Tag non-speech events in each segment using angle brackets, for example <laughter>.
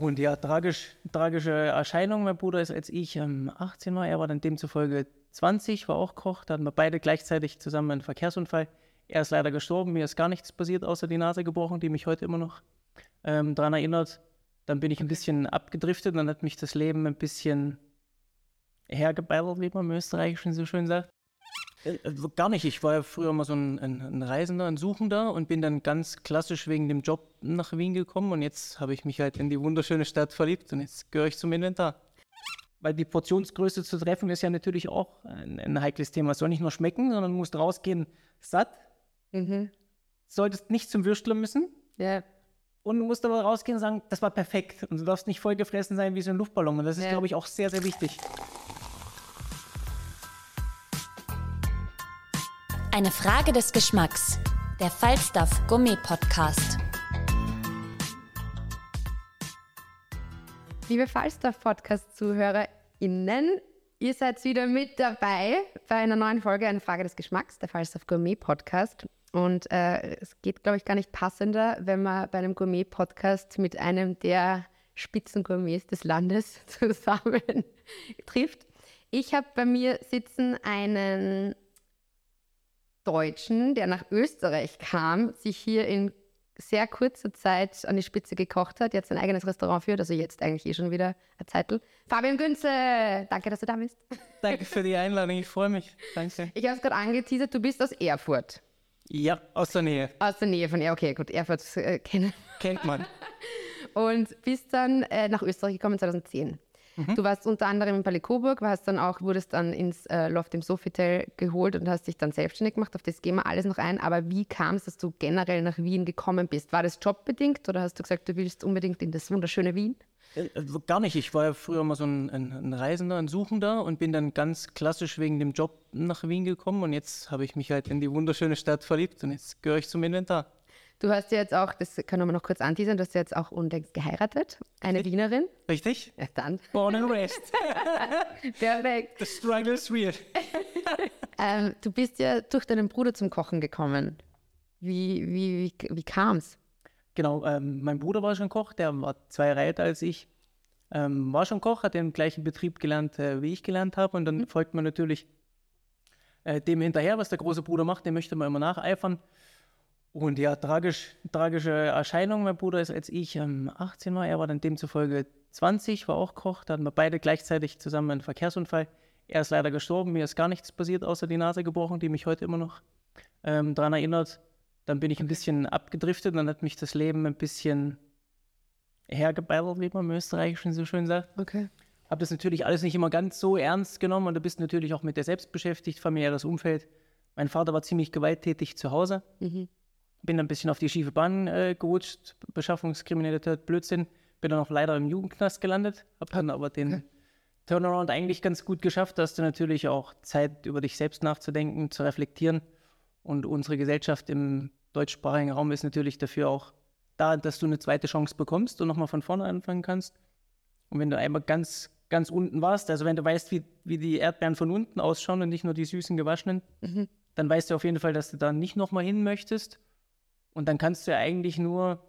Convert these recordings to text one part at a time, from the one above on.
Und ja, tragisch, tragische Erscheinung. Mein Bruder ist als ich ähm, 18 war, er war dann demzufolge 20, war auch Koch. Da hatten wir beide gleichzeitig zusammen einen Verkehrsunfall. Er ist leider gestorben, mir ist gar nichts passiert, außer die Nase gebrochen, die mich heute immer noch ähm, daran erinnert. Dann bin ich ein bisschen abgedriftet, dann hat mich das Leben ein bisschen hergeballert, wie man im Österreichischen so schön sagt. Äh, äh, Gar nicht. Ich war ja früher mal so ein, ein, Reisender, ein Suchender und bin dann ganz klassisch wegen dem Job nach Wien gekommen und jetzt habe ich mich halt in die wunderschöne Stadt verliebt und jetzt gehöre ich zum Inventar. Weil die Portionsgröße zu treffen ist ja natürlich auch ein, ein heikles Thema. Es soll nicht nur schmecken, sondern du musst rausgehen satt, Mhm. solltest nicht zum Würstler müssen Ja. und du musst aber rausgehen und sagen, das war perfekt. Und du darfst nicht vollgefressen sein wie so ein Luftballon. Und das ist, Ja. glaube ich, auch sehr, sehr wichtig. Eine Frage des Geschmacks. Der Falstaff Gummi Podcast. Liebe Falstaff-Podcast-ZuhörerInnen, ihr seid wieder mit dabei bei einer neuen Folge Eine Frage des Geschmacks, der Falstaff Gourmet-Podcast. Und äh, es geht, glaube ich, gar nicht passender, wenn man bei einem Gourmet-Podcast mit einem der Spitzengourmets des Landes <laughs> zusammen trifft. Ich habe bei mir sitzen einen Deutschen, der nach Österreich kam, sich hier in sehr kurzer Zeit an die Spitze gekocht hat, jetzt ein eigenes Restaurant führt, also jetzt eigentlich eh schon wieder ein Zeitl. Fabian Günze, danke, dass du da bist. Danke für die Einladung, ich freue mich. Danke. Ich habe es gerade angeteasert, du bist aus Erfurt. Ja, aus der Nähe. Aus der Nähe von, ja okay, gut, Erfurt äh, kennen. Kennt man. <laughs> Und bist dann äh, nach Österreich gekommen 2010. Du warst unter anderem in Palais Coburg, warst dann auch, wurdest dann ins äh, Loft im Sofitel geholt und hast dich dann selbstständig gemacht. Auf das gehen wir alles noch ein. Aber wie kam es, dass du generell nach Wien gekommen bist? War das jobbedingt oder hast du gesagt, du willst unbedingt in das wunderschöne Wien? Äh, Gar nicht. Ich war ja früher mal so ein, ein, ein Reisender, ein Suchender und bin dann ganz klassisch wegen dem Job nach Wien gekommen und jetzt habe ich mich halt in die wunderschöne Stadt verliebt und jetzt gehöre ich zum Inventar. Du hast ja jetzt auch, das können wir noch kurz anteasern, du hast ja jetzt auch unlängst geheiratet, eine Wienerin. Richtig? Ja, dann. Born and raised. <laughs> Perfekt. The struggle is real. <laughs> Ähm, du bist ja durch deinen Bruder zum Kochen gekommen. Wie, wie, wie, wie kam es? Genau, ähm, mein Bruder war schon Koch, der war zwei Jahre älter als ich. Ähm, war schon Koch, hat im gleichen Betrieb gelernt, äh, wie ich gelernt habe. Und dann folgt man natürlich äh, dem hinterher, was der große Bruder macht, dem möchte man immer nacheifern. Und ja, tragisch, tragische Erscheinung. Mein Bruder ist als ich ähm, 18 war, er war dann demzufolge 20, war auch Koch. Da hatten wir beide gleichzeitig zusammen einen Verkehrsunfall. Er ist leider gestorben, mir ist gar nichts passiert, außer die Nase gebrochen, die mich heute immer noch ähm, daran erinnert. Dann bin ich ein bisschen abgedriftet, dann hat mich das Leben ein bisschen hergeballert, wie man im Österreichischen so schön sagt. Okay. Habe das natürlich alles nicht immer ganz so ernst genommen und du bist natürlich auch mit dir selbst beschäftigt, familiäres Umfeld. Mein Vater war ziemlich gewalttätig zu Hause. Mhm. Bin ein bisschen auf die schiefe Bahn äh, gerutscht, Beschaffungskriminalität, Blödsinn. Bin dann auch leider im Jugendknast gelandet, habe dann aber den Turnaround eigentlich ganz gut geschafft. Da hast du natürlich auch Zeit, über dich selbst nachzudenken, zu reflektieren. Und unsere Gesellschaft im deutschsprachigen Raum ist natürlich dafür auch da, dass du eine zweite Chance bekommst und nochmal von vorne anfangen kannst. Und wenn du einmal ganz, ganz unten warst, also wenn du weißt, wie, wie die Erdbeeren von unten ausschauen und nicht nur die süßen gewaschenen, dann weißt du auf jeden Fall, dass du da nicht nochmal hin möchtest. Und dann kannst du ja eigentlich nur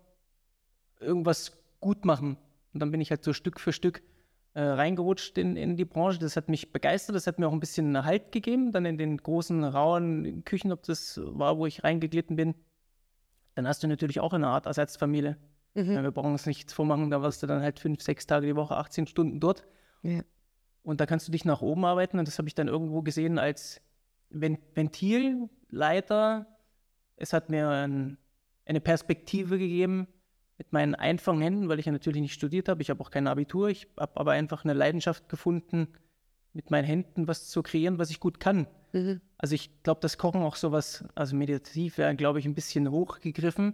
irgendwas gut machen. Und dann bin ich halt so Stück für Stück äh, reingerutscht in, in die Branche. Das hat mich begeistert, das hat mir auch ein bisschen Halt gegeben, dann in den großen, rauen Küchen, ob das war, wo ich reingeglitten bin. Dann hast du natürlich auch eine Art Ersatzfamilie. Ja, wir brauchen uns nichts vormachen, da warst du dann halt fünf, sechs Tage die Woche, 18 Stunden dort. Ja. Und da kannst du dich nach oben arbeiten. Und das habe ich dann irgendwo gesehen als Ven Ventilleiter. Es hat mir ein, eine Perspektive gegeben mit meinen einfachen Händen, weil ich ja natürlich nicht studiert habe. Ich habe auch kein Abitur. Ich habe aber einfach eine Leidenschaft gefunden, mit meinen Händen was zu kreieren, was ich gut kann. Also ich glaube, das Kochen auch sowas, also meditativ wäre, glaube ich, ein bisschen hochgegriffen.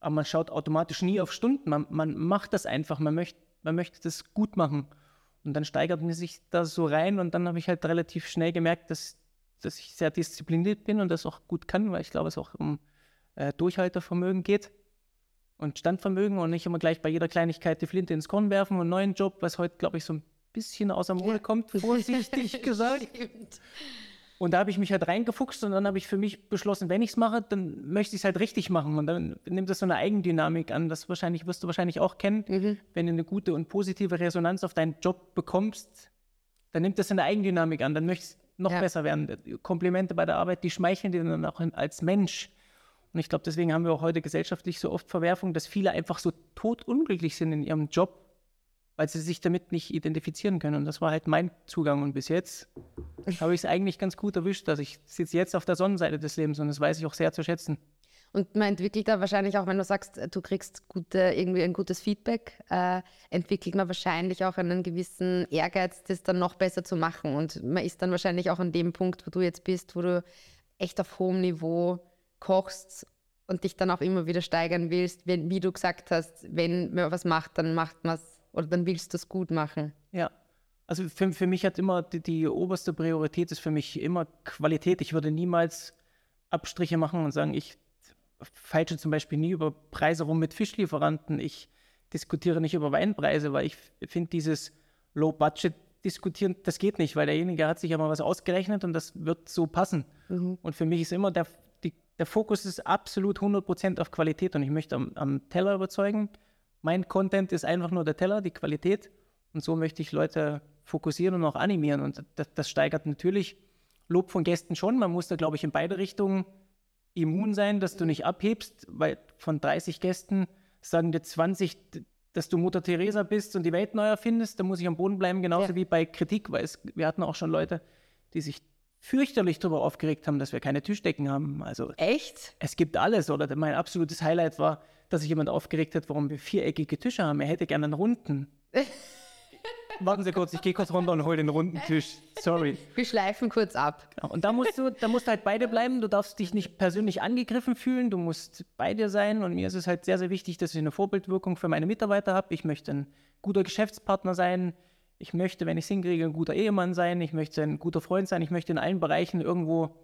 Aber man schaut automatisch nie auf Stunden. Man, man macht das einfach. Man möchte, man möchte das gut machen. Und dann steigert man sich da so rein und dann habe ich halt relativ schnell gemerkt, dass, dass ich sehr diszipliniert bin und das auch gut kann, weil ich glaube, es auch um äh, Durchhaltevermögen geht und Standvermögen und nicht immer gleich bei jeder Kleinigkeit die Flinte ins Korn werfen und einen neuen Job, was heute, glaube ich, so ein bisschen außer Mode kommt, <laughs> vorsichtig gesagt. Und da habe ich mich halt reingefuchst und dann habe ich für mich beschlossen, wenn ich es mache, dann möchte ich es halt richtig machen. Und dann nimmt das so eine Eigendynamik an. Das wahrscheinlich wirst du wahrscheinlich auch kennen. Wenn du eine gute und positive Resonanz auf deinen Job bekommst, dann nimmt das eine Eigendynamik an. Dann möchtest du noch Ja. besser werden. Komplimente bei der Arbeit, die schmeicheln dir dann auch als Mensch. Und ich glaube, deswegen haben wir auch heute gesellschaftlich so oft Verwerfung, dass viele einfach so totunglücklich sind in ihrem Job, weil sie sich damit nicht identifizieren können. Und das war halt mein Zugang. Und bis jetzt habe ich es eigentlich ganz gut erwischt, dass ich sitze jetzt auf der Sonnenseite des Lebens und das weiß ich auch sehr zu schätzen. Und man entwickelt da wahrscheinlich auch, wenn du sagst, du kriegst gute, irgendwie ein gutes Feedback, äh, entwickelt man wahrscheinlich auch einen gewissen Ehrgeiz, das dann noch besser zu machen. Und man ist dann wahrscheinlich auch an dem Punkt, wo du jetzt bist, wo du echt auf hohem Niveau kochst und dich dann auch immer wieder steigern willst, wenn, wie du gesagt hast, wenn man was macht, dann macht man es oder dann willst du es gut machen. Ja. Also für, für mich hat immer die, die oberste Priorität ist für mich immer Qualität. Ich würde niemals Abstriche machen und sagen, ich feilsche zum Beispiel nie über Preise rum mit Fischlieferanten. Ich diskutiere nicht über Weinpreise, weil ich finde dieses Low-Budget-Diskutieren, das geht nicht, weil derjenige hat sich ja mal was ausgerechnet und das wird so passen. Und für mich ist immer der, der Fokus ist absolut 100% auf Qualität und ich möchte am, am Teller überzeugen. Mein Content ist einfach nur der Teller, die Qualität. Und so möchte ich Leute fokussieren und auch animieren. Und das, das steigert natürlich Lob von Gästen schon. Man muss da, glaube ich, in beide Richtungen immun sein, dass du nicht abhebst, weil von 30 Gästen sagen dir 20, d- dass du Mutter Teresa bist und die Welt neu erfindest. Da muss ich am Boden bleiben, genauso Ja. wie bei Kritik, weil es, wir hatten auch schon Leute, die sich fürchterlich darüber aufgeregt haben, dass wir keine Tischdecken haben. Also Echt? es gibt alles. Oder mein absolutes Highlight war, dass sich jemand aufgeregt hat, warum wir viereckige Tische haben. Er hätte gerne einen runden. <laughs> Warten Sie kurz, ich gehe kurz runter und hole den runden Tisch. Sorry. Wir schleifen kurz ab. Genau. Und da musst du, da musst du halt beide bleiben. Du darfst dich nicht persönlich angegriffen fühlen. Du musst bei dir sein. Und mir ist es halt sehr, sehr wichtig, dass ich eine Vorbildwirkung für meine Mitarbeiter habe. Ich möchte ein guter Geschäftspartner sein. Ich möchte, wenn ich es hinkriege, ein guter Ehemann sein. Ich möchte ein guter Freund sein. Ich möchte in allen Bereichen irgendwo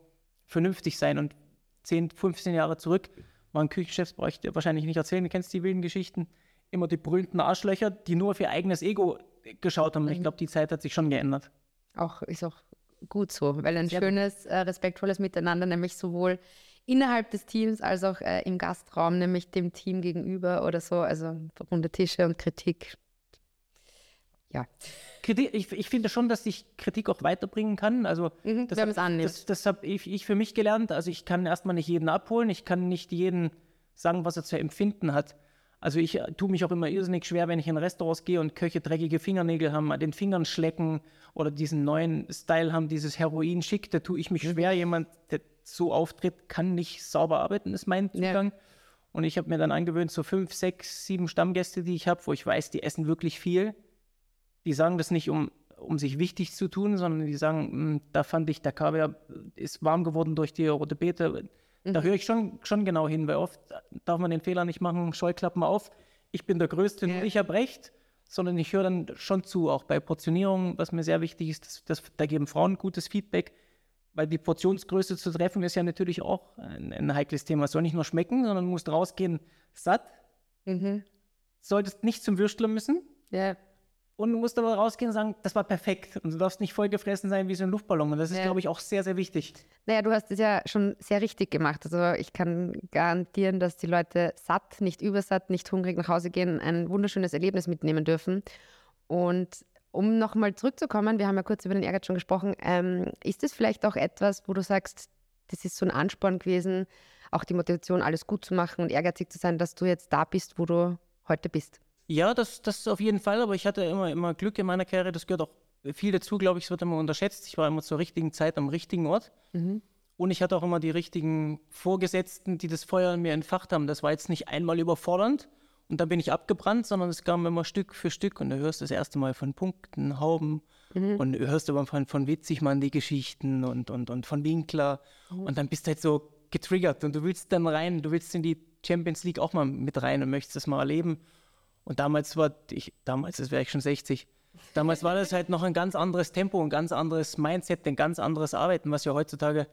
vernünftig sein. Und 10, 15 Jahre zurück war ein Küchenchef, brauche ich dir wahrscheinlich nicht erzählen. Du kennst die wilden Geschichten. Immer die berühmten Arschlöcher, die nur auf ihr eigenes Ego geschaut haben. Ich glaube, die Zeit hat sich schon geändert. Auch, ist auch gut so, weil ein schönes, äh, respektvolles Miteinander, nämlich sowohl innerhalb des Teams als auch äh, im Gastraum, nämlich dem Team gegenüber oder so, also runde Tische und Kritik. Ja, Kritik, ich, ich finde schon, dass ich Kritik auch weiterbringen kann. Also Mhm, das, wenn annimmt. das, das habe ich, ich für mich gelernt. Also ich kann erstmal nicht jeden abholen, ich kann nicht jeden sagen, was er zu empfinden hat. Also ich äh, tue mich auch immer irrsinnig schwer, wenn ich in Restaurants gehe und Köche dreckige Fingernägel haben, an den Fingern schlecken oder diesen neuen Style haben, dieses Heroin-Schick, da tue ich mich schwer. Jemand, der so auftritt, kann nicht sauber arbeiten, ist mein Ja. Zugang. Und ich habe mir dann angewöhnt, so fünf, sechs, sieben Stammgäste, die ich habe, wo ich weiß, die essen wirklich viel die sagen das nicht, um, um sich wichtig zu tun, sondern die sagen, "Hm, da fand ich, der Kaviar ist warm geworden durch die rote Beete. Da höre ich schon, schon genau hin, weil oft darf man den Fehler nicht machen, Scheuklappen auf. Ich bin der Größte, nur ich habe recht, sondern ich höre dann schon zu, auch bei Portionierung, was mir sehr wichtig ist, das, das, da geben Frauen gutes Feedback, weil die Portionsgröße zu treffen ist ja natürlich auch ein, ein heikles Thema. Es soll nicht nur schmecken, sondern du musst rausgehen satt, solltest nicht zum Würstler müssen, ja. Und du musst aber rausgehen und sagen, das war perfekt. Und du darfst nicht vollgefressen sein wie so ein Luftballon. Und das ist, Ja. glaube ich, auch sehr, sehr wichtig. Naja, du hast es ja schon sehr richtig gemacht. Also ich kann garantieren, dass die Leute satt, nicht übersatt, nicht hungrig nach Hause gehen, ein wunderschönes Erlebnis mitnehmen dürfen. Und um nochmal zurückzukommen, wir haben ja kurz über den Ehrgeiz schon gesprochen, ähm, ist es vielleicht auch etwas, wo du sagst, das ist so ein Ansporn gewesen, auch die Motivation, alles gut zu machen und ehrgeizig zu sein, dass du jetzt da bist, wo du heute bist? Ja, das, das auf jeden Fall. Aber ich hatte immer, immer Glück in meiner Karriere. Das gehört auch viel dazu, glaube ich. Es wird immer unterschätzt. Ich war immer zur richtigen Zeit am richtigen Ort. Und ich hatte auch immer die richtigen Vorgesetzten, die das Feuer in mir entfacht haben. Das war jetzt nicht einmal überfordernd und dann bin ich abgebrannt, sondern es kam immer Stück für Stück. Und du hörst das erste Mal von Punkten, Hauben, Und du hörst aber von, von Witzigmann die Geschichten und, und, und von Winkler. Und dann bist du halt so getriggert und du willst dann rein, du willst in die Champions League auch mal mit rein und möchtest das mal erleben. Und damals war ich, damals, das wäre ich schon 60, damals war das halt noch ein ganz anderes Tempo, ein ganz anderes Mindset, ein ganz anderes Arbeiten, was ja heutzutage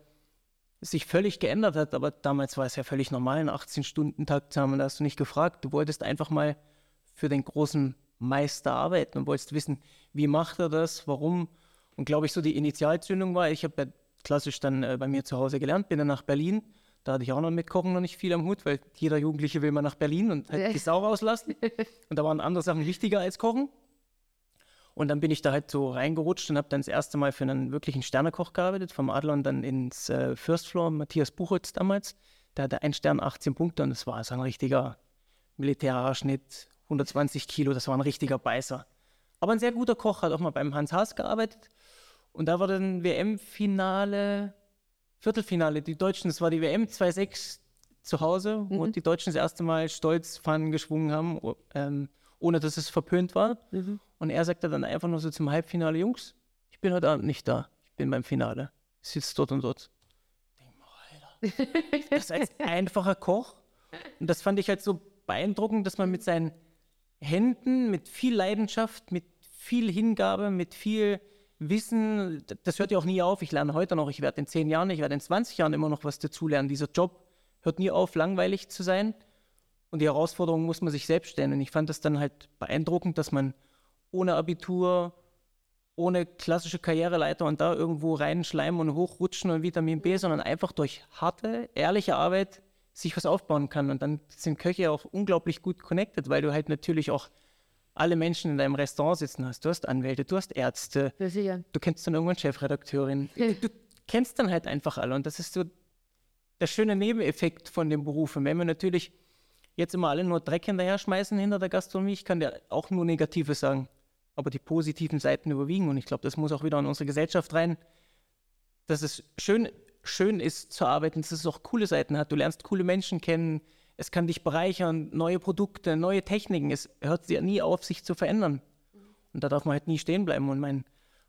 sich völlig geändert hat. Aber damals war es ja völlig normal, einen 18-Stunden-Tag zu haben. Da hast du nicht gefragt. Du wolltest einfach mal für den großen Meister arbeiten und wolltest wissen, wie macht er das, warum. Und glaube ich, so die Initialzündung war, ich habe ja klassisch dann äh, bei mir zu Hause gelernt, bin dann nach Berlin. Da hatte ich auch noch mit Kochen noch nicht viel am Hut, weil jeder Jugendliche will mal nach Berlin und halt die Sau rauslassen. <laughs> Und da waren andere Sachen wichtiger als Kochen. Und dann bin ich da halt so reingerutscht und habe dann das erste Mal für einen wirklichen Sternekoch gearbeitet, vom Adlon dann ins äh, First Floor, Matthias Buchholz damals. Der hatte ein Stern, 18 Punkte und das war so ein richtiger Militärhaarschnitt, 120 Kilo, das war ein richtiger Beißer. Aber ein sehr guter Koch, hat auch mal beim Hans Haas gearbeitet. Und da war dann WM-Finale, Viertelfinale, die Deutschen, das war die WM 2-6 zu Hause, wo die Deutschen das erste Mal stolz Pfannen geschwungen haben, ähm, ohne dass es verpönt war. Und er sagte dann einfach nur so zum Halbfinale, Jungs, ich bin heute Abend nicht da, ich bin beim Finale. Ich sitze dort und dort. Denk mal, Alter, <laughs> das ist ein einfacher Koch. Und das fand ich halt so beeindruckend, dass man mit seinen Händen, mit viel Leidenschaft, mit viel Hingabe, mit viel Wissen, das hört ja auch nie auf. Ich lerne heute noch, ich werde in zehn Jahren, ich werde in 20 Jahren immer noch was dazulernen. Dieser Job hört nie auf, langweilig zu sein. Und die Herausforderung muss man sich selbst stellen. Und ich fand das dann halt beeindruckend, dass man ohne Abitur, ohne klassische Karriereleiter und da irgendwo reinschleimen und hochrutschen und Vitamin B, sondern einfach durch harte, ehrliche Arbeit sich was aufbauen kann. Und dann sind Köche auch unglaublich gut connected, weil du halt natürlich auch alle Menschen in deinem Restaurant sitzen hast. Du hast Anwälte, du hast Ärzte, Ja, du kennst dann irgendwann Chefredakteurin. Du, <laughs> du kennst dann halt einfach alle. Und das ist so der schöne Nebeneffekt von dem Beruf. Und wenn wir natürlich jetzt immer alle nur Dreck hinterher schmeißen hinter der Gastronomie, ich kann dir auch nur Negatives sagen. Aber die positiven Seiten überwiegen. Und ich glaube, das muss auch wieder in unsere Gesellschaft rein, dass es schön, schön ist zu arbeiten, dass es auch coole Seiten hat. Du lernst coole Menschen kennen. Es kann dich bereichern, neue Produkte, neue Techniken. Es hört ja nie auf, sich zu verändern. Und da darf man halt nie stehen bleiben. Und mein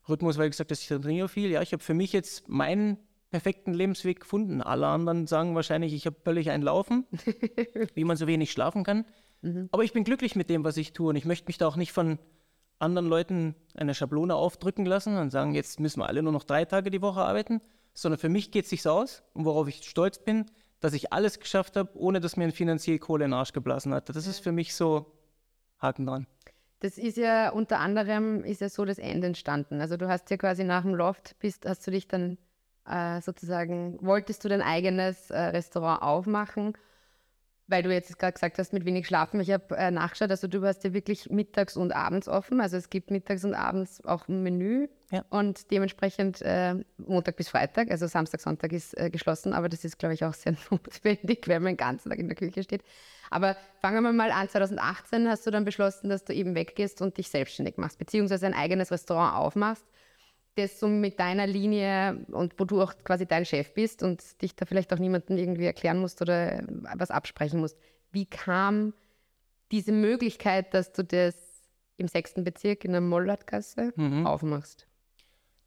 Rhythmus, weil ich gesagt habe, ich trainiere viel. Ja, ich habe für mich jetzt meinen perfekten Lebensweg gefunden. Alle anderen sagen wahrscheinlich, ich habe völlig ein Laufen, <laughs> wie man so wenig schlafen kann. Aber ich bin glücklich mit dem, was ich tue. Und ich möchte mich da auch nicht von anderen Leuten eine Schablone aufdrücken lassen und sagen, jetzt müssen wir alle nur noch drei Tage die Woche arbeiten, sondern für mich geht es sich aus und worauf ich stolz bin, dass ich alles geschafft habe, ohne dass mir ein finanziell Kohle in den Arsch geblasen hat. Das ist für mich so Haken dran. Das ist ja unter anderem ist ja so das Ende entstanden. Also du hast ja quasi nach dem Loft bist, hast du dich dann äh, sozusagen, wolltest du dein eigenes äh, Restaurant aufmachen, weil du jetzt gerade gesagt hast, mit wenig Schlafen. Ich habe äh, nachgeschaut, also du hast ja wirklich mittags und abends offen. Also es gibt mittags und abends auch ein Menü Ja. und dementsprechend äh, Montag bis Freitag, also Samstag, Sonntag ist äh, geschlossen, aber das ist, glaube ich, auch sehr <laughs> notwendig, wenn man den ganzen Tag in der Küche steht. Aber fangen wir mal an, 2018 hast du dann beschlossen, dass du eben weggehst und dich selbstständig machst, beziehungsweise ein eigenes Restaurant aufmachst, das so mit deiner Linie und wo du auch quasi dein Chef bist und dich da vielleicht auch niemandem irgendwie erklären musst oder was absprechen musst. Wie kam diese Möglichkeit, dass du das im sechsten Bezirk in der Mollertgasse aufmachst?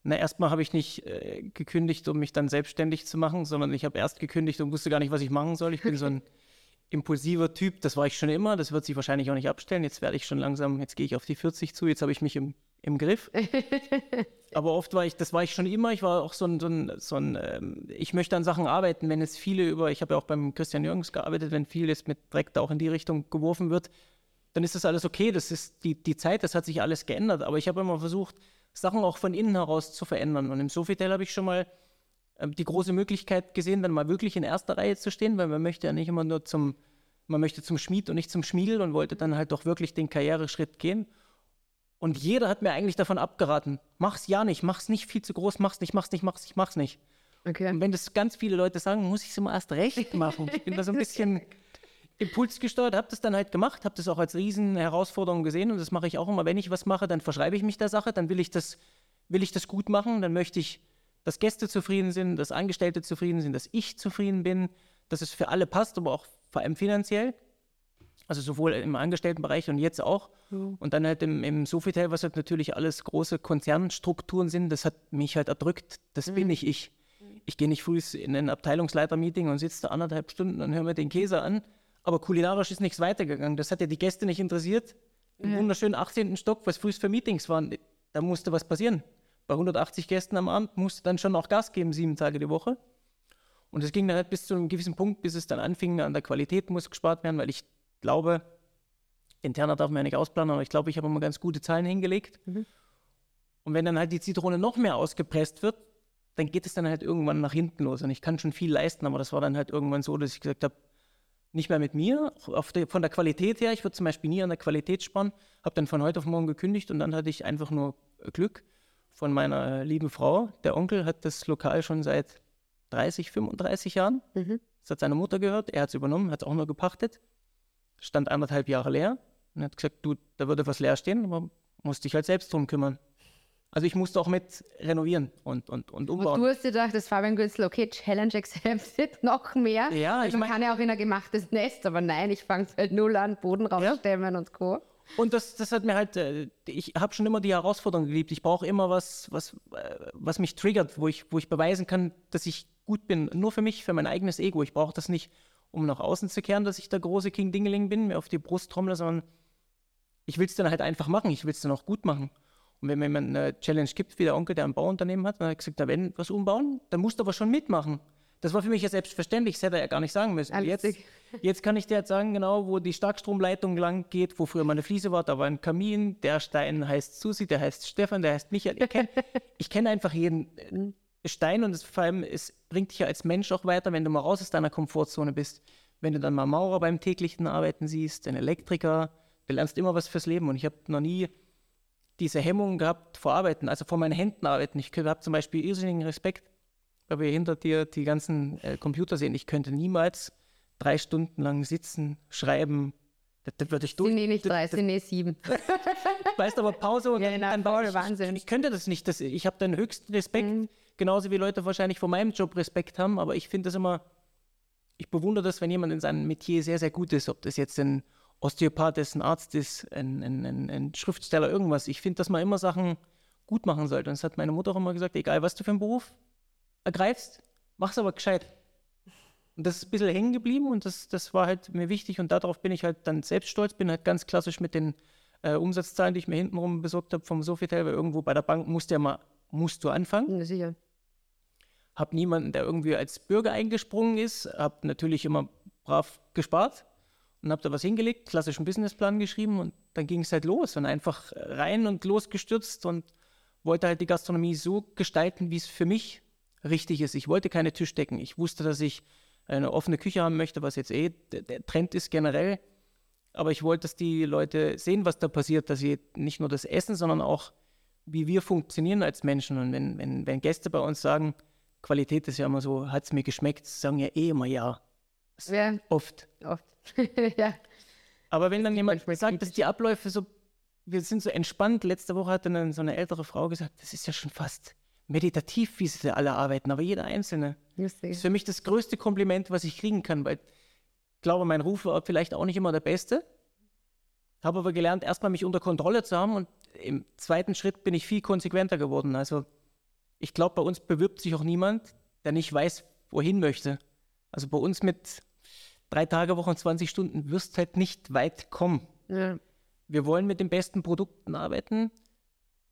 Na, erstmal habe ich nicht äh, gekündigt, um mich dann selbstständig zu machen, sondern ich habe erst gekündigt und wusste gar nicht, was ich machen soll. Ich bin so ein <laughs> impulsiver Typ, das war ich schon immer, das wird sich wahrscheinlich auch nicht abstellen. Jetzt werde ich schon langsam, jetzt gehe ich auf die 40 zu, jetzt habe ich mich im, im Griff. <laughs> Aber oft war ich, das war ich schon immer, ich war auch so ein, so ein, so ein ähm, ich möchte an Sachen arbeiten, wenn es viele über, ich habe ja auch beim Christian Jürgens gearbeitet, wenn vieles mit Dreck da auch in die Richtung geworfen wird, dann ist das alles okay, das ist die, die Zeit, das hat sich alles geändert. Aber ich habe immer versucht, Sachen auch von innen heraus zu verändern. Und im Sofitel habe ich schon mal ähm, die große Möglichkeit gesehen, dann mal wirklich in erster Reihe zu stehen, weil man möchte ja nicht immer nur zum, man möchte zum Schmied und nicht zum Schmiedel und wollte dann halt doch wirklich den Karriereschritt gehen. Und jeder hat mir eigentlich davon abgeraten, mach's ja nicht, mach's nicht viel zu groß, mach's nicht, mach's nicht, mach's nicht, mach's nicht. Okay. Und wenn das ganz viele Leute sagen, muss ich es immer erst recht machen. Ich bin da so ein <laughs> bisschen impulsgesteuert, habe das dann halt gemacht, habe das auch als riesen Herausforderung gesehen und das mache ich auch immer. Wenn ich was mache, dann verschreibe ich mich der Sache, dann will ich das, will ich das gut machen, dann möchte ich, dass Gäste zufrieden sind, dass Angestellte zufrieden sind, dass ich zufrieden bin, dass es für alle passt, aber auch vor allem finanziell. Also sowohl im Angestelltenbereich und jetzt auch. Und dann halt im, im Sofitel, was halt natürlich alles große Konzernstrukturen sind, das hat mich halt erdrückt. Das bin nicht ich. Ich gehe nicht früh in ein Abteilungsleiter-Meeting und sitze da anderthalb Stunden und höre mir den Käse an. Aber kulinarisch ist nichts weitergegangen. Das hat ja die Gäste nicht interessiert. Im wunderschönen 18. Stock, was früh für Meetings waren, da musste was passieren. Bei 180 Gästen am Abend musste dann schon auch Gas geben, sieben Tage die Woche. Und es ging dann halt bis zu einem gewissen Punkt, bis es dann anfing, an der Qualität muss gespart werden, weil ich glaube, interner darf man ja nicht ausplanen, aber ich glaube, ich habe immer ganz gute Zahlen hingelegt. Und wenn dann halt die Zitrone noch mehr ausgepresst wird, dann geht es dann halt irgendwann nach hinten los. Und ich kann schon viel leisten, aber das war dann halt irgendwann so, dass ich gesagt habe, nicht mehr mit mir, der, von der Qualität her. Ich würde zum Beispiel nie an der Qualität sparen, habe dann von heute auf morgen gekündigt und dann hatte ich einfach nur Glück von meiner lieben Frau. Der Onkel hat das Lokal schon seit 30, 35 Jahren. Das hat seiner Mutter gehört, er hat es übernommen, hat es auch nur gepachtet. Stand anderthalb Jahre leer und hat gesagt, du, da würde was leer stehen, aber musste ich halt selbst drum kümmern. Also ich musste auch mit renovieren und, und, und Und umbauen. du hast dir gedacht, das Fabian Gützl, okay, Challenge accepted, <laughs> noch mehr. Ja, ich Also man mein- kann ja auch in ein gemachtes Nest, aber nein, ich fange halt null an, Boden raufstemmen und Co. Und das, das hat mir halt, äh, ich habe schon immer die Herausforderung geliebt. Ich brauche immer was, was, äh, was mich triggert, wo ich, wo ich beweisen kann, dass ich gut bin. Nur für mich, für mein eigenes Ego. Ich brauche das nicht, um nach außen zu kehren, dass ich der große King Dingeling bin, mir auf die Brust trommle, sondern ich will es dann halt einfach machen. Ich will es dann auch gut machen. Und wenn mir jemand eine Challenge gibt, wie der Onkel, der ein Bauunternehmen hat, dann hat er gesagt, na, wenn was umbauen, dann musst du aber schon mitmachen. Das war für mich ja selbstverständlich, das hätte er ja gar nicht sagen müssen. Jetzt, <laughs> jetzt kann ich dir jetzt sagen, genau, wo die Starkstromleitung lang geht, wo früher mal eine Fliese war, da war ein Kamin, der Stein heißt Susi, der heißt Stefan, der heißt Michael. Ich kenne <laughs> kenn einfach jeden äh, Stein und es, vor allem, es bringt dich ja als Mensch auch weiter, wenn du mal raus aus deiner Komfortzone bist. Wenn du dann mal Maurer beim täglichen Arbeiten siehst, einen Elektriker, du lernst immer was fürs Leben und ich habe noch nie diese Hemmung gehabt vor Arbeiten, also vor meinen Händen arbeiten. Ich habe zum Beispiel irrsinnigen Respekt, weil wir hinter dir die ganzen äh, Computer sehen. Ich könnte niemals drei Stunden lang sitzen, schreiben. Das, das würde ich durch. Sind eh nicht drei, das- sind eh sieben. <laughs> weißt aber Pause und Ja, dann, na, dann ich, Wahnsinn. Ich, ich könnte das nicht. Das, ich habe den höchsten Respekt, genauso wie Leute wahrscheinlich vor meinem Job Respekt haben, aber ich finde das immer, ich bewundere das, wenn jemand in seinem Metier sehr, sehr gut ist, ob das jetzt ein Osteopath ist, ein Arzt ist, ein, ein, ein, ein Schriftsteller, irgendwas. Ich finde, dass man immer Sachen gut machen sollte. Und das hat meine Mutter auch immer gesagt, egal was du für einen Beruf ergreifst, mach's aber gescheit. Und das ist ein bisschen hängen geblieben und das, das war halt mir wichtig und darauf bin ich halt dann selbst stolz, bin halt ganz klassisch mit den äh, Umsatzzahlen, die ich mir hintenrum besorgt habe vom Sofitel, weil irgendwo bei der Bank musst du ja mal, musst du anfangen. Ja, sicher. Habe niemanden, der irgendwie als Bürger eingesprungen ist, habe natürlich immer brav gespart und habe da was hingelegt, klassischen Businessplan geschrieben und dann ging es halt los und einfach rein und losgestürzt und wollte halt die Gastronomie so gestalten, wie es für mich richtig ist. Ich wollte keine Tischdecken. Ich wusste, dass ich eine offene Küche haben möchte, was jetzt eh der, Trend ist generell. Aber ich wollte, dass die Leute sehen, was da passiert, dass sie nicht nur das Essen, sondern auch, wie wir funktionieren als Menschen. Und wenn, wenn, wenn Gäste bei uns sagen, Qualität ist ja immer so, hat es mir geschmeckt, sagen ja eh immer ja. Ja, Oft. oft. <laughs> ja. Aber wenn dann jemand sagt, dass die Abläufe so, wir sind so entspannt, letzte Woche hat dann so eine ältere Frau gesagt, das ist ja schon fast meditativ, wie sie alle arbeiten, aber jeder Einzelne. Das ist für mich das größte Kompliment, was ich kriegen kann, weil ich glaube, mein Ruf war vielleicht auch nicht immer der beste. Habe aber gelernt, erstmal mich unter Kontrolle zu haben und im zweiten Schritt bin ich viel konsequenter geworden. Also ich glaube, bei uns bewirbt sich auch niemand, der nicht weiß, wohin möchte. Also bei uns mit drei Tage Woche und 20 Stunden wirst halt nicht weit kommen. Ja. Wir wollen mit den besten Produkten arbeiten.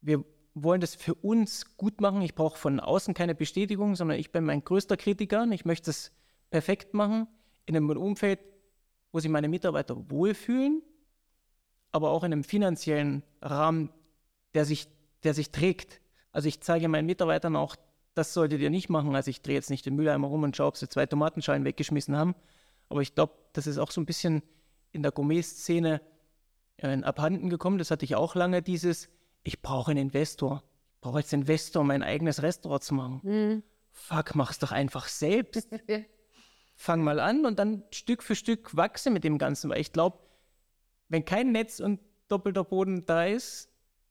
Wir wollen das für uns gut machen. Ich brauche von außen keine Bestätigung, sondern ich bin mein größter Kritiker und ich möchte es perfekt machen in einem Umfeld, wo sich meine Mitarbeiter wohlfühlen, aber auch in einem finanziellen Rahmen, der sich, der sich trägt. Also ich zeige meinen Mitarbeitern auch, das solltet ihr nicht machen. Also ich drehe jetzt nicht den Mülleimer rum und schaue, ob sie zwei Tomatenschalen weggeschmissen haben. Aber ich glaube, das ist auch so ein bisschen in der Gourmet-Szene äh, abhanden gekommen. Das hatte ich auch lange, dieses, ich brauche einen Investor. Ich brauche als Investor mein eigenes Restaurant zu machen. Fuck, mach's doch einfach selbst. <laughs> Fang mal an und dann Stück für Stück wachse mit dem Ganzen. Weil ich glaube, wenn kein Netz und doppelter Boden da ist,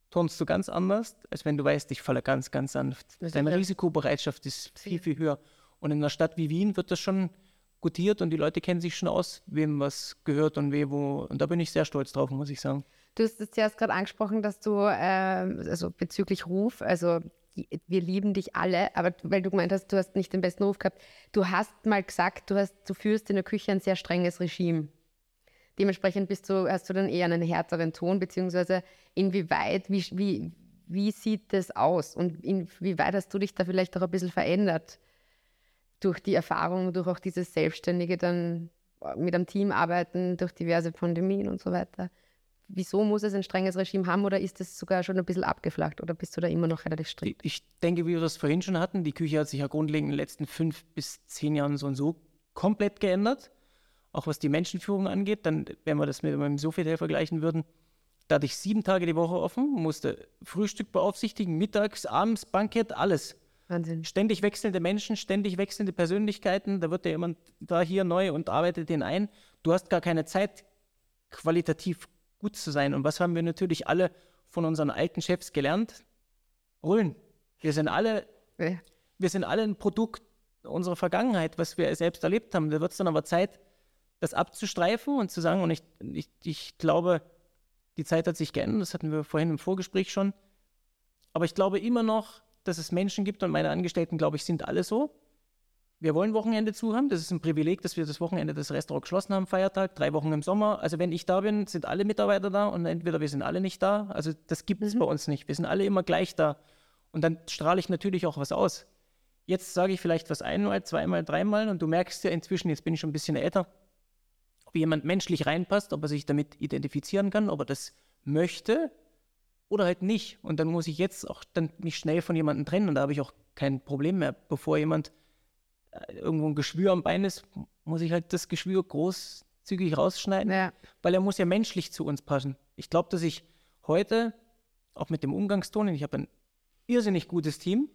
turnst du ganz anders, als wenn du weißt, ich falle ganz, ganz sanft. Deine Risikobereitschaft ist viel, viel höher. Und in einer Stadt wie Wien wird das schon gutiert und die Leute kennen sich schon aus, wem was gehört und wem wo. Und da bin ich sehr stolz drauf, muss ich sagen. Du hast es zuerst gerade angesprochen, dass du, ähm, also bezüglich Ruf, also wir lieben dich alle, aber weil du gemeint hast, du hast nicht den besten Ruf gehabt. Du hast mal gesagt, du, hast, du führst in der Küche ein sehr strenges Regime. Dementsprechend bist du, hast du dann eher einen härteren Ton, beziehungsweise inwieweit, wie, wie, wie sieht das aus und inwieweit hast du dich da vielleicht auch ein bisschen verändert durch die Erfahrung, durch auch dieses Selbstständige dann mit einem Team arbeiten, durch diverse Pandemien und so weiter. Wieso muss es ein strenges Regime haben oder ist es sogar schon ein bisschen abgeflacht oder bist du da immer noch relativ strikt? Ich denke, wie wir das vorhin schon hatten, die Küche hat sich ja grundlegend in den letzten fünf bis zehn Jahren so und so komplett geändert. Auch was die Menschenführung angeht, dann, wenn wir das mit meinem Sofitel vergleichen würden, da hatte ich sieben Tage die Woche offen, musste Frühstück beaufsichtigen, mittags, abends, Bankett, alles. Wahnsinn. Ständig wechselnde Menschen, ständig wechselnde Persönlichkeiten, da wird ja jemand da hier neu und arbeitet den ein. Du hast gar keine Zeit, qualitativ gut zu sein. Und was haben wir natürlich alle von unseren alten Chefs gelernt? Rollen. Wir sind alle Ja. wir sind alle ein Produkt unserer Vergangenheit, was wir selbst erlebt haben. Da wird es dann aber Zeit, das abzustreifen und zu sagen, und ich, ich, ich glaube, die Zeit hat sich geändert, das hatten wir vorhin im Vorgespräch schon. Aber ich glaube immer noch, dass es Menschen gibt und meine Angestellten, glaube ich, sind alle so. Wir wollen Wochenende zu haben. Das ist ein Privileg, dass wir das Wochenende das Restaurant geschlossen haben, Feiertag, drei Wochen im Sommer. Also wenn ich da bin, sind alle Mitarbeiter da und entweder wir sind alle nicht da. Also das gibt es bei uns nicht. Wir sind alle immer gleich da. Und dann strahle ich natürlich auch was aus. Jetzt sage ich vielleicht was einmal, zweimal, dreimal und du merkst ja inzwischen, jetzt bin ich schon ein bisschen älter, ob jemand menschlich reinpasst, ob er sich damit identifizieren kann, ob er das möchte oder halt nicht. Und dann muss ich jetzt auch dann mich schnell von jemandem trennen und da habe ich auch kein Problem mehr. Bevor jemand äh, irgendwo ein Geschwür am Bein ist, muss ich halt das Geschwür großzügig rausschneiden, Ja. weil er muss ja menschlich zu uns passen. Ich glaube, dass ich heute, auch mit dem Umgangston, ich habe ein irrsinnig gutes Team,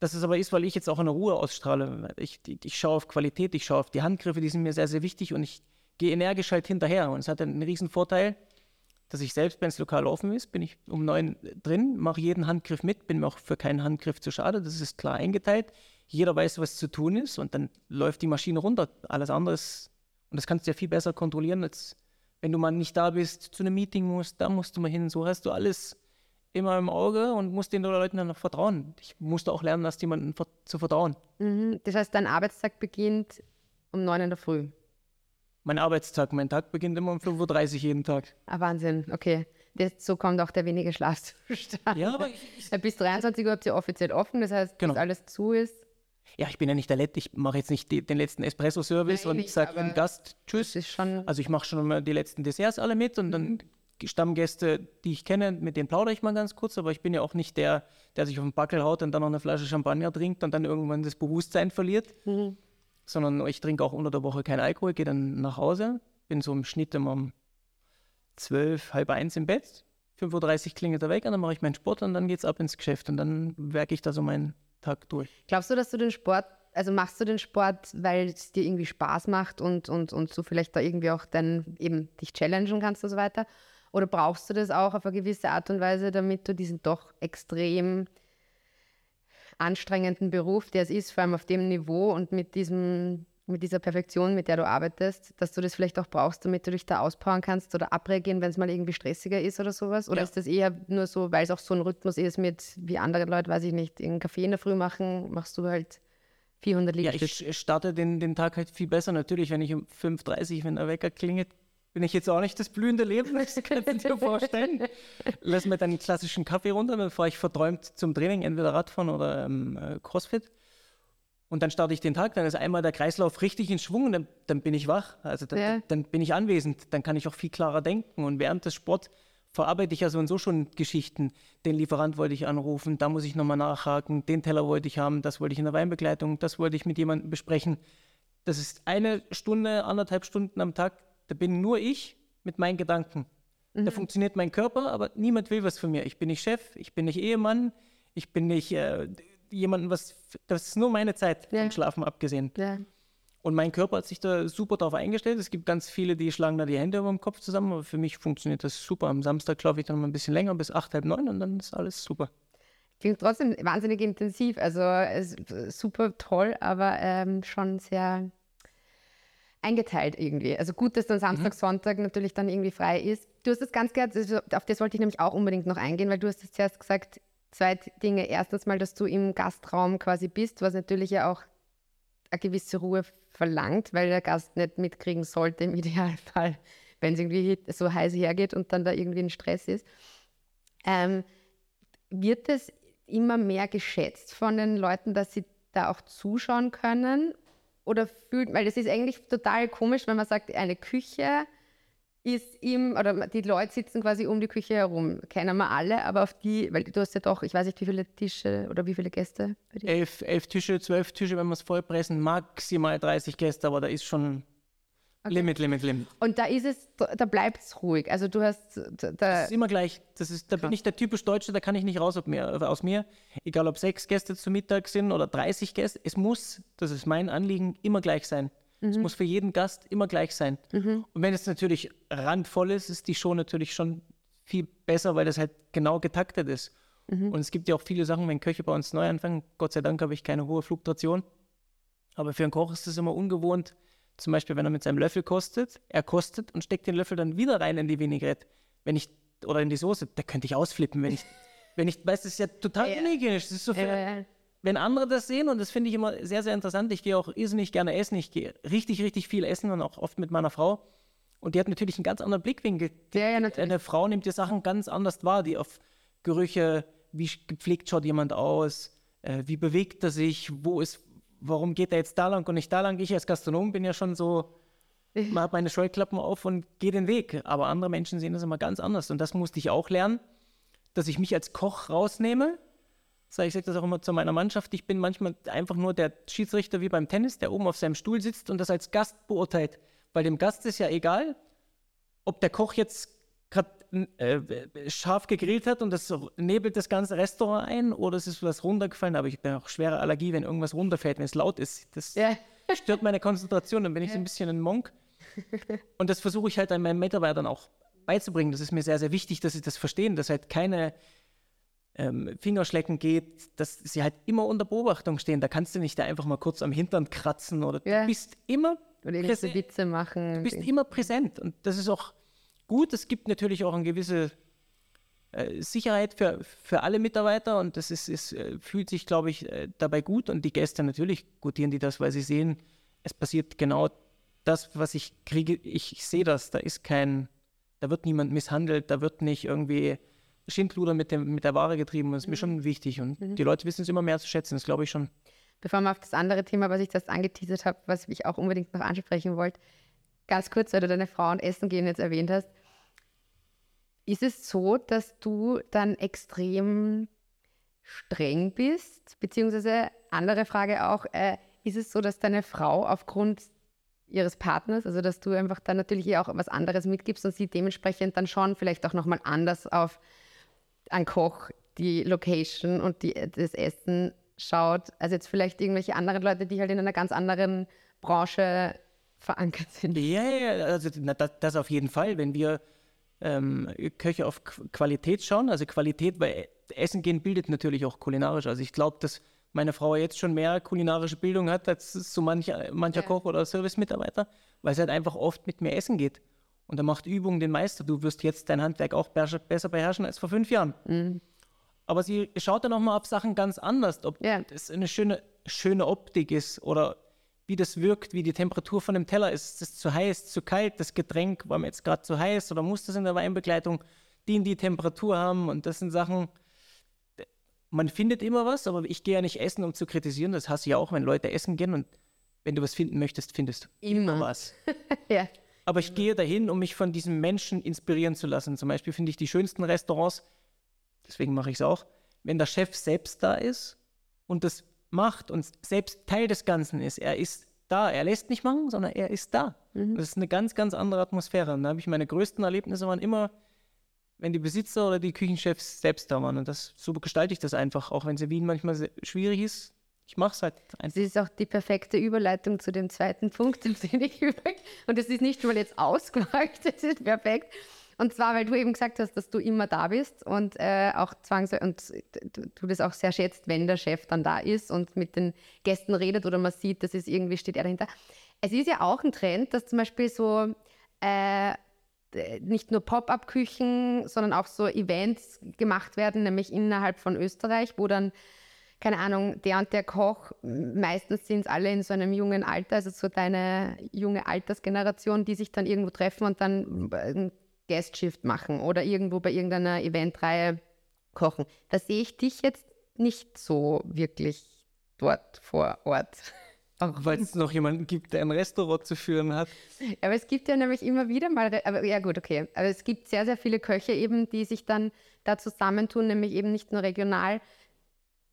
dass es aber ist, weil ich jetzt auch eine Ruhe ausstrahle. Ich, ich, ich schaue auf Qualität, ich schaue auf die Handgriffe, die sind mir sehr, sehr wichtig und ich gehe energisch halt hinterher. Und es hat einen riesen Vorteil, dass ich selbst, wenn es lokal offen ist, bin ich um neun drin, mache jeden Handgriff mit, bin mir auch für keinen Handgriff zu schade, das ist klar eingeteilt. Jeder weiß, was zu tun ist und dann läuft die Maschine runter. Alles andere ist, und das kannst du ja viel besser kontrollieren, als wenn du mal nicht da bist, zu einem Meeting musst, da musst du mal hin. So hast du alles immer im Auge und musst den Leuten dann noch vertrauen. Ich musste auch lernen, dass jemandem ver zu vertrauen. Mhm. Das heißt, dein Arbeitstag beginnt um 9 in der Früh. Mein Arbeitstag, mein Tag beginnt immer um 5.30 Uhr jeden Tag. Ah, Wahnsinn, okay. Das, so kommt auch der wenige Schlaf zustande. Ja, aber ich- Äh, Bis 23 Uhr habt ihr offiziell offen, das heißt, Genau. bis alles zu ist. Ja, ich bin ja nicht der Letzte. Ich mache jetzt nicht die, den letzten Espresso-Service und sage dem Gast Tschüss. Also ich mache schon mal die letzten Desserts alle mit und dann die Stammgäste, die ich kenne, mit denen plaudere ich mal ganz kurz, aber ich bin ja auch nicht der, der sich auf den Backel haut und dann noch eine Flasche Champagner trinkt und dann irgendwann das Bewusstsein verliert, sondern ich trinke auch unter der Woche keinen Alkohol, gehe dann nach Hause, bin so im Schnitt immer um 12, halb eins im Bett, 5.30 Uhr klingelt weg und dann mache ich meinen Sport und dann geht's ab ins Geschäft und dann werke ich da so meinen Tag durch. Glaubst du, dass du den Sport, also machst du den Sport, weil es dir irgendwie Spaß macht und, und, und du vielleicht da irgendwie auch dann eben dich challengen kannst und so weiter? Oder brauchst du das auch auf eine gewisse Art und Weise, damit du diesen doch extrem anstrengenden Beruf, der es ist, vor allem auf dem Niveau und mit diesem mit dieser Perfektion, mit der du arbeitest, dass du das vielleicht auch brauchst, damit du dich da auspowern kannst oder abreagieren, wenn es mal irgendwie stressiger ist oder sowas? Oder Ja. ist das eher nur so, weil es auch so ein Rhythmus ist mit, wie andere Leute, weiß ich nicht, einen Kaffee in der Früh machen, machst du halt 400 Ja, Liegestütze? ich starte den, den Tag halt viel besser. Natürlich, wenn ich um 5.30 Uhr, wenn der Wecker klingelt, bin ich jetzt auch nicht das blühende Leben, das <laughs> kannst du dir vorstellen. Lass mir dann einen klassischen Kaffee runter, dann fahre ich verträumt zum Training, entweder Radfahren oder ähm, äh, Crossfit. Und dann starte ich den Tag, dann ist einmal der Kreislauf richtig in Schwung und dann, dann bin ich wach. Also dann, Ja. dann bin ich anwesend, dann kann ich auch viel klarer denken. Und während des Sport verarbeite ich ja so und so schon Geschichten. Den Lieferant wollte ich anrufen, da muss ich nochmal nachhaken, den Teller wollte ich haben, das wollte ich in der Weinbegleitung, das wollte ich mit jemandem besprechen. Das ist eine Stunde, anderthalb Stunden am Tag, da bin nur ich mit meinen Gedanken. Da funktioniert mein Körper, aber niemand will was von mir. Ich bin nicht Chef, ich bin nicht Ehemann, ich bin nicht äh, jemanden, was. Das ist nur meine Zeit, Ja. vom Schlafen abgesehen. Ja. Und mein Körper hat sich da super darauf eingestellt. Es gibt ganz viele, die schlagen da die Hände über dem Kopf zusammen, aber für mich funktioniert das super. Am Samstag schlafe ich dann mal ein bisschen länger, bis acht, halb neun und dann ist alles super. Klingt trotzdem wahnsinnig intensiv, also es, super toll, aber ähm, schon sehr eingeteilt irgendwie. Also gut, dass dann Samstag, Sonntag natürlich dann irgendwie frei ist. Du hast das ganz gehört, also auf das wollte ich nämlich auch unbedingt noch eingehen, weil du hast jetzt zuerst gesagt, zwei Dinge. Erstens mal, dass du im Gastraum quasi bist, was natürlich ja auch eine gewisse Ruhe verlangt, weil der Gast nicht mitkriegen sollte im <laughs> Idealfall, wenn es irgendwie so heiß hergeht und dann da irgendwie ein Stress ist. Ähm, wird es immer mehr geschätzt von den Leuten, dass sie da auch zuschauen können? Oder fühlt, weil das ist eigentlich total komisch, wenn man sagt, eine Küche ist im, oder die Leute sitzen quasi um die Küche herum, kennen wir alle, aber auf die, weil du hast ja doch, ich weiß nicht, wie viele Tische oder wie viele Gäste bei dir? Elf, elf Tische, zwölf Tische, wenn wir es vollpressen, maximal 30 Gäste, aber da ist schon Limit, Limit, Limit. Und da ist es, da bleibt es ruhig. Also du hast, da, Das ist immer gleich. Das ist, da bin ich der typisch Deutsche, da kann ich nicht raus mir, aus mir. Egal ob sechs Gäste zu Mittag sind oder 30 Gäste. Es muss, das ist mein Anliegen, immer gleich sein. Es muss für jeden Gast immer gleich sein. Und wenn es natürlich randvoll ist, ist die Show natürlich schon viel besser, weil das halt genau getaktet ist. Und es gibt ja auch viele Sachen, wenn Köche bei uns neu anfangen. Gott sei Dank habe ich keine hohe Fluktuation. Aber für einen Koch ist es immer ungewohnt. Zum Beispiel, wenn er mit seinem Löffel kostet, er kostet und steckt den Löffel dann wieder rein in die Vinaigrette. Wenn ich, oder in die Soße, da könnte ich ausflippen, wenn ich, <laughs> wenn ich, weiß, das ist ja total unhygienisch. Das ist so äh, wenn andere das sehen, und das finde ich immer sehr, sehr interessant, ich gehe auch irrsinnig gerne essen, ich gehe richtig, richtig viel essen und auch oft mit meiner Frau. Und die hat natürlich einen ganz anderen Blickwinkel. Ja, ja. Eine Frau nimmt die Sachen ganz anders wahr, die auf Gerüche, wie gepflegt schaut jemand aus, äh, wie bewegt er sich, wo ist, warum geht er jetzt da lang und nicht da lang. Ich als Gastronom bin ja schon so, <laughs> man hat meine Scheuklappen auf und gehe den Weg. Aber andere Menschen sehen das immer ganz anders. Und das musste ich auch lernen, dass ich mich als Koch rausnehme. Ich sage das auch immer zu meiner Mannschaft. Ich bin manchmal einfach nur der Schiedsrichter wie beim Tennis, der oben auf seinem Stuhl sitzt und das als Gast beurteilt. Weil dem Gast ist ja egal, ob der Koch jetzt gerade äh, scharf gegrillt hat und das nebelt das ganze Restaurant ein oder es ist was runtergefallen. Aber ich habe auch schwere Allergie, wenn irgendwas runterfällt, wenn es laut ist. Das Ja. <laughs> stört meine Konzentration. Dann bin ich so ein bisschen ein Monk. Und das versuche ich halt an meinen Mitarbeitern auch beizubringen. Das ist mir sehr, sehr wichtig, dass sie das verstehen, dass halt keine ähm, Fingerschlecken geht, dass sie halt immer unter Beobachtung stehen. Da kannst du nicht da einfach mal kurz am Hintern kratzen oder Ja. du bist immer oder irgendwelche. Witze machen. Du bist immer präsent und das ist auch gut. Es gibt natürlich auch eine gewisse äh, Sicherheit für, für alle Mitarbeiter und das ist, ist, äh, fühlt sich, glaube ich, äh, dabei gut und die Gäste natürlich gutieren die das, weil sie sehen, es passiert genau das, was ich kriege. Ich, ich sehe das, da ist kein, da wird niemand misshandelt, da wird nicht irgendwie Schindluder mit, dem, mit der Ware getrieben. Das ist mir schon wichtig und die Leute wissen es immer mehr zu schätzen, das glaube ich schon. Bevor wir auf das andere Thema, was ich das angeteasert habe, was ich auch unbedingt noch ansprechen wollte, ganz kurz, weil du deine Frau und Essen gehen jetzt erwähnt hast. Ist es so, dass du dann extrem streng bist? Beziehungsweise andere Frage auch, äh, ist es so, dass deine Frau aufgrund ihres Partners, also dass du einfach dann natürlich auch was anderes mitgibst und sie dementsprechend dann schon vielleicht auch nochmal anders auf einen Koch, die Location und die, das Essen schaut, als jetzt vielleicht irgendwelche anderen Leute, die halt in einer ganz anderen Branche verankert sind. Ja, ja, also das, das auf jeden Fall. Wenn wir ähm, Köche auf Qu- Qualität schauen, also Qualität, weil Essen gehen bildet natürlich auch kulinarisch. Also ich glaube, dass meine Frau jetzt schon mehr kulinarische Bildung hat als so mancher, mancher Ja. Koch oder Servicemitarbeiter, weil sie halt einfach oft mit mir essen geht. Und da macht Übung den Meister. Du wirst jetzt dein Handwerk auch besser beherrschen als vor fünf Jahren. Aber sie schaut dann auch mal auf Sachen ganz anders, ob Ja. das eine schöne, schöne Optik ist oder wie das wirkt, wie die Temperatur von dem Teller ist. Ist es zu heiß, zu kalt, das Getränk war mir jetzt gerade zu heiß oder muss das in der Weinbegleitung die in die Temperatur haben? Und das sind Sachen, man findet immer was, aber ich gehe ja nicht essen, um zu kritisieren. Das hasse ich ja auch, wenn Leute essen gehen und wenn du was finden möchtest, findest du Immer. was. <laughs> Ja. Aber ich gehe dahin, um mich von diesen Menschen inspirieren zu lassen. Zum Beispiel finde ich die schönsten Restaurants, deswegen mache ich es auch, wenn der Chef selbst da ist und das macht und selbst Teil des Ganzen ist. Er ist da, er lässt nicht machen, sondern er ist da. Das ist eine ganz, ganz andere Atmosphäre. Und da habe ich meine größten Erlebnisse waren immer, wenn die Besitzer oder die Küchenchefs selbst da waren. Und das, so gestalte ich das einfach, auch wenn es in Wien manchmal schwierig ist. Ich mache es halt Das einfach. ist auch die perfekte Überleitung zu dem zweiten Punkt, <laughs> den ich übrig. Und das ist nicht mal jetzt ausgemacht, das <laughs> ist perfekt. Und zwar, weil du eben gesagt hast, dass du immer da bist und äh, auch zwangsweise und du, das auch sehr schätzt, wenn der Chef dann da ist und mit den Gästen redet oder man sieht, das ist irgendwie steht er dahinter. Es ist ja auch ein Trend, dass zum Beispiel so äh, nicht nur Pop-up-Küchen, sondern auch so Events gemacht werden, nämlich innerhalb von Österreich, wo dann, keine Ahnung, der und der Koch, meistens sind es alle in so einem jungen Alter, also so deine junge Altersgeneration, die sich dann irgendwo treffen und dann äh, Guest-Shift machen oder irgendwo bei irgendeiner Eventreihe kochen. Da sehe ich dich jetzt nicht so wirklich dort vor Ort. <laughs> Weil es noch jemanden gibt, der ein Restaurant zu führen hat. Aber es gibt ja nämlich immer wieder mal, aber ja gut, okay. Aber es gibt sehr, sehr viele Köche eben, die sich dann da zusammentun, nämlich eben nicht nur regional.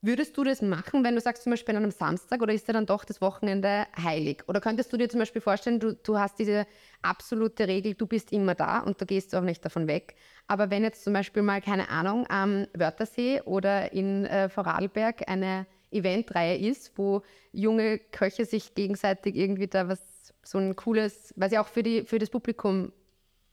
Würdest du das machen, wenn du sagst zum Beispiel an einem Samstag oder ist dir dann doch das Wochenende heilig? Oder könntest du dir zum Beispiel vorstellen, du, du hast diese absolute Regel, du bist immer da und du gehst auch nicht davon weg. Aber wenn jetzt zum Beispiel mal, keine Ahnung, am Wörthersee oder in äh, Vorarlberg eine Eventreihe ist, wo junge Köche sich gegenseitig irgendwie da was, so ein cooles, was ja auch für, die, für das Publikum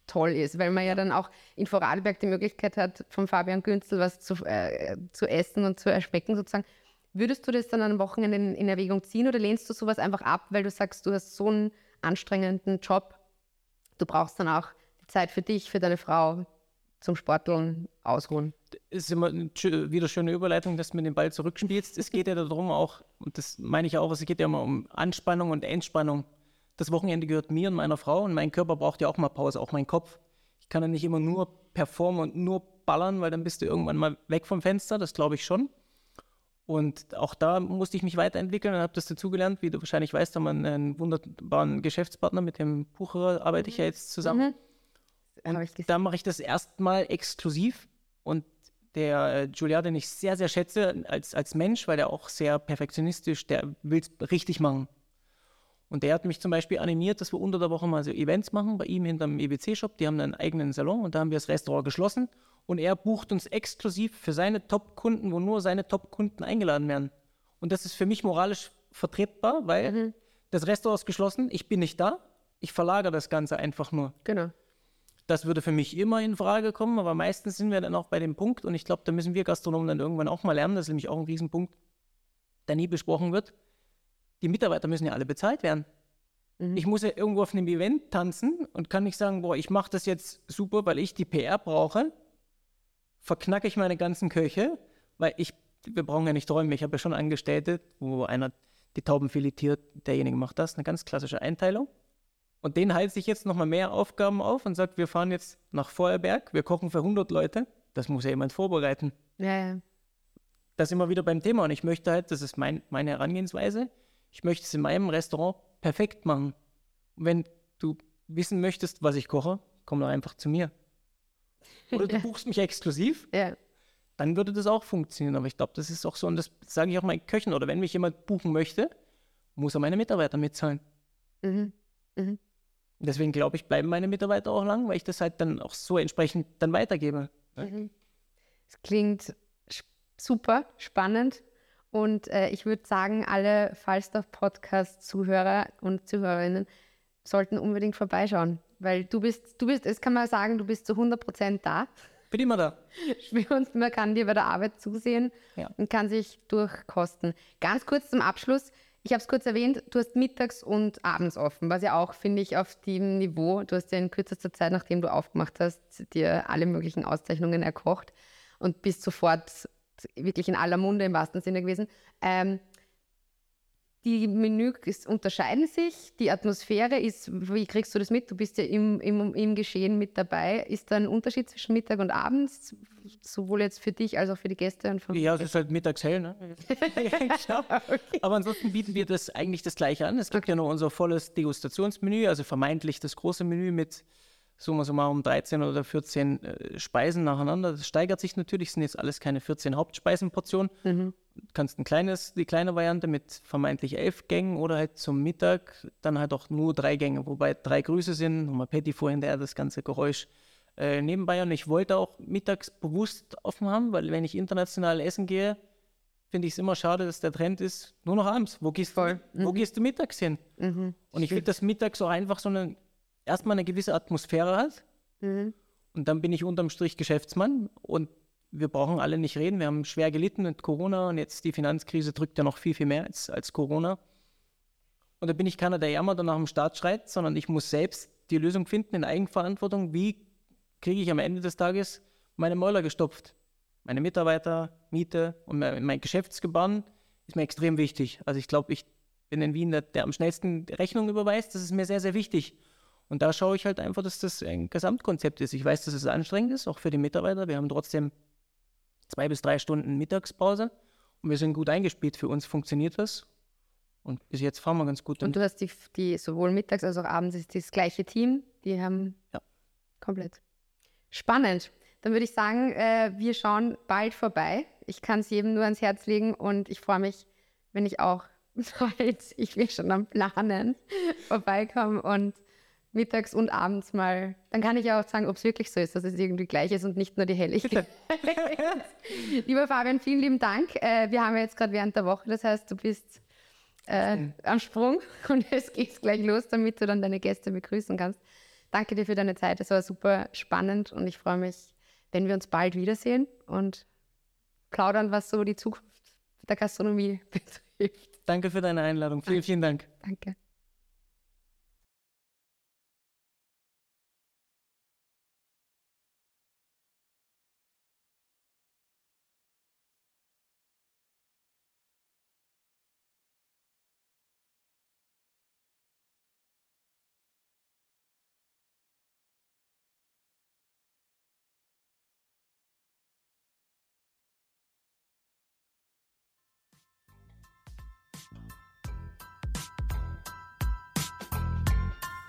toll ist, weil man ja dann auch in Vorarlberg die Möglichkeit hat, von Fabian Günzel was zu, äh, zu essen und zu erschmecken sozusagen. Würdest du das dann am Wochenende in, in Erwägung ziehen oder lehnst du sowas einfach ab, weil du sagst, du hast so einen anstrengenden Job, du brauchst dann auch die Zeit für dich, für deine Frau zum Sporteln, ausruhen? ist immer eine wieder schöne Überleitung, dass du mir den Ball zurückspielst. Es geht ja darum auch, und das meine ich auch, es geht ja immer um Anspannung und Entspannung. Das Wochenende gehört mir und meiner Frau und mein Körper braucht ja auch mal Pause, auch mein Kopf. Ich kann ja nicht immer nur performen und nur ballern, weil dann bist du irgendwann mal weg vom Fenster, das glaube ich schon. Und auch da musste ich mich weiterentwickeln und habe das dazugelernt. Wie du wahrscheinlich weißt, haben wir einen wunderbaren Geschäftspartner, mit dem Bucherer arbeite ich ja jetzt zusammen. Ich gesehen. Da mache ich das erstmal exklusiv. Und der äh, Julia, den ich sehr, sehr schätze als, als Mensch, weil der auch sehr perfektionistisch, der will es richtig machen. Und der hat mich zum Beispiel animiert, dass wir unter der Woche mal so Events machen bei ihm hinterm EBC-Shop. Die haben einen eigenen Salon und da haben wir das Restaurant geschlossen. Und er bucht uns exklusiv für seine Top-Kunden, wo nur seine Top-Kunden eingeladen werden. Und das ist für mich moralisch vertretbar, weil das Restaurant ist geschlossen, ich bin nicht da, ich verlagere das Ganze einfach nur. Genau. Das würde für mich immer in Frage kommen, aber meistens sind wir dann auch bei dem Punkt, und ich glaube, da müssen wir Gastronomen dann irgendwann auch mal lernen, das ist nämlich auch ein Riesenpunkt, der nie besprochen wird. Die Mitarbeiter müssen ja alle bezahlt werden. Ich muss ja irgendwo auf einem Event tanzen und kann nicht sagen, boah, ich mache das jetzt super, weil ich die PR brauche, verknacke ich meine ganzen Köche, weil ich, wir brauchen ja nicht träumen, ich habe ja schon Angestellte, wo einer die Tauben filetiert, derjenige macht das, eine ganz klassische Einteilung. Und den heizt ich jetzt nochmal mehr Aufgaben auf und sagt, wir fahren jetzt nach Feuerberg, wir kochen für 100 Leute. Das muss ja jemand vorbereiten. Ja, ja. Das immer wieder beim Thema. Und ich möchte halt, das ist mein, meine Herangehensweise, ich möchte es in meinem Restaurant perfekt machen. Und wenn du wissen möchtest, was ich koche, komm doch einfach zu mir. Oder du <laughs> buchst mich exklusiv, ja. dann würde das auch funktionieren. Aber ich glaube, das ist auch so, und das sage ich auch meinen Köchen, oder wenn mich jemand buchen möchte, muss er meine Mitarbeiter mitzahlen. Mhm. Mhm. Deswegen glaube ich, bleiben meine Mitarbeiter auch lang, weil ich das halt dann auch so entsprechend dann weitergebe. Es klingt sch- super spannend und äh, ich würde sagen, alle Falstaff-Podcast-Zuhörer und Zuhörerinnen sollten unbedingt vorbeischauen, weil du bist, du bist, es kann man sagen, du bist zu 100 Prozent da. Bin immer da. <laughs> Und man kann dir bei der Arbeit zusehen Ja. und kann sich durchkosten. Ganz kurz zum Abschluss. Ich habe es kurz erwähnt, du hast mittags und abends offen, was ja auch, finde ich, auf dem Niveau, du hast ja in kürzester Zeit, nachdem du aufgemacht hast, dir alle möglichen Auszeichnungen erkocht und bist sofort wirklich in aller Munde im wahrsten Sinne gewesen. Ähm, die Menüs unterscheiden sich, die Atmosphäre ist, wie kriegst du das mit? Du bist ja im, im, im Geschehen mit dabei. Ist da ein Unterschied zwischen Mittag und Abends, sowohl jetzt für dich als auch für die Gäste? Und Ja, es ist halt mittags hell, ne? <laughs> <laughs> Klar. Aber ansonsten bieten wir das eigentlich das Gleiche an. Es gibt ja noch unser volles Degustationsmenü, also vermeintlich das große Menü mit summa summarum 13 oder 14 äh, Speisen nacheinander. Das steigert sich natürlich, sind jetzt alles keine 14 Hauptspeisenportionen. Du kannst ein kleines, die kleine Variante mit vermeintlich elf Gängen oder halt zum Mittag dann halt auch nur drei Gänge, wobei drei Grüße sind, nochmal Patty vorhin, der das ganze Geräusch äh, nebenbei. Und ich wollte auch mittags bewusst offen haben, weil wenn ich international essen gehe, finde ich es immer schade, dass der Trend ist, nur noch abends. Wo gehst, du, wo gehst du mittags hin? Und ich finde, dass mittags auch einfach so eine, erstmal eine gewisse Atmosphäre hat. Und dann bin ich unterm Strich Geschäftsmann und wir brauchen alle nicht reden. Wir haben schwer gelitten mit Corona und jetzt die Finanzkrise drückt ja noch viel, viel mehr als, als Corona. Und da bin ich keiner, der jammert und nach dem Start schreit, sondern ich muss selbst die Lösung finden in Eigenverantwortung. Wie kriege ich am Ende des Tages meine Mäuler gestopft? Meine Mitarbeiter, Miete und mein, mein Geschäftsgebaren ist mir extrem wichtig. Also ich glaube, ich bin in Wien der, der am schnellsten Rechnung überweist. Das ist mir sehr, sehr wichtig. Und da schaue ich halt einfach, dass das ein Gesamtkonzept ist. Ich weiß, dass es anstrengend ist, auch für die Mitarbeiter. Wir haben trotzdem zwei bis drei Stunden Mittagspause und wir sind gut eingespielt. Für uns funktioniert das. Und bis jetzt fahren wir ganz gut. Und du hast die, die sowohl mittags als auch abends ist das gleiche Team. Die haben Ja. komplett. Spannend. Dann würde ich sagen, äh, wir schauen bald vorbei. Ich kann es jedem nur ans Herz legen und ich freue mich, wenn ich auch <laughs> bald, ich will schon am Planen, vorbeikomme und mittags und abends mal, dann kann ich ja auch sagen, ob es wirklich so ist, dass es irgendwie gleich ist und nicht nur die Helligkeit. <laughs> Lieber Fabian, vielen lieben Dank. Äh, wir haben ja jetzt gerade während der Woche, das heißt, du bist äh, am Sprung <laughs> und es geht gleich los, damit du dann deine Gäste begrüßen kannst. Danke dir für deine Zeit, es war super spannend und ich freue mich, wenn wir uns bald wiedersehen und plaudern, was so die Zukunft der Gastronomie <laughs> betrifft. Danke für deine Einladung. Vielen, vielen Dank. Danke.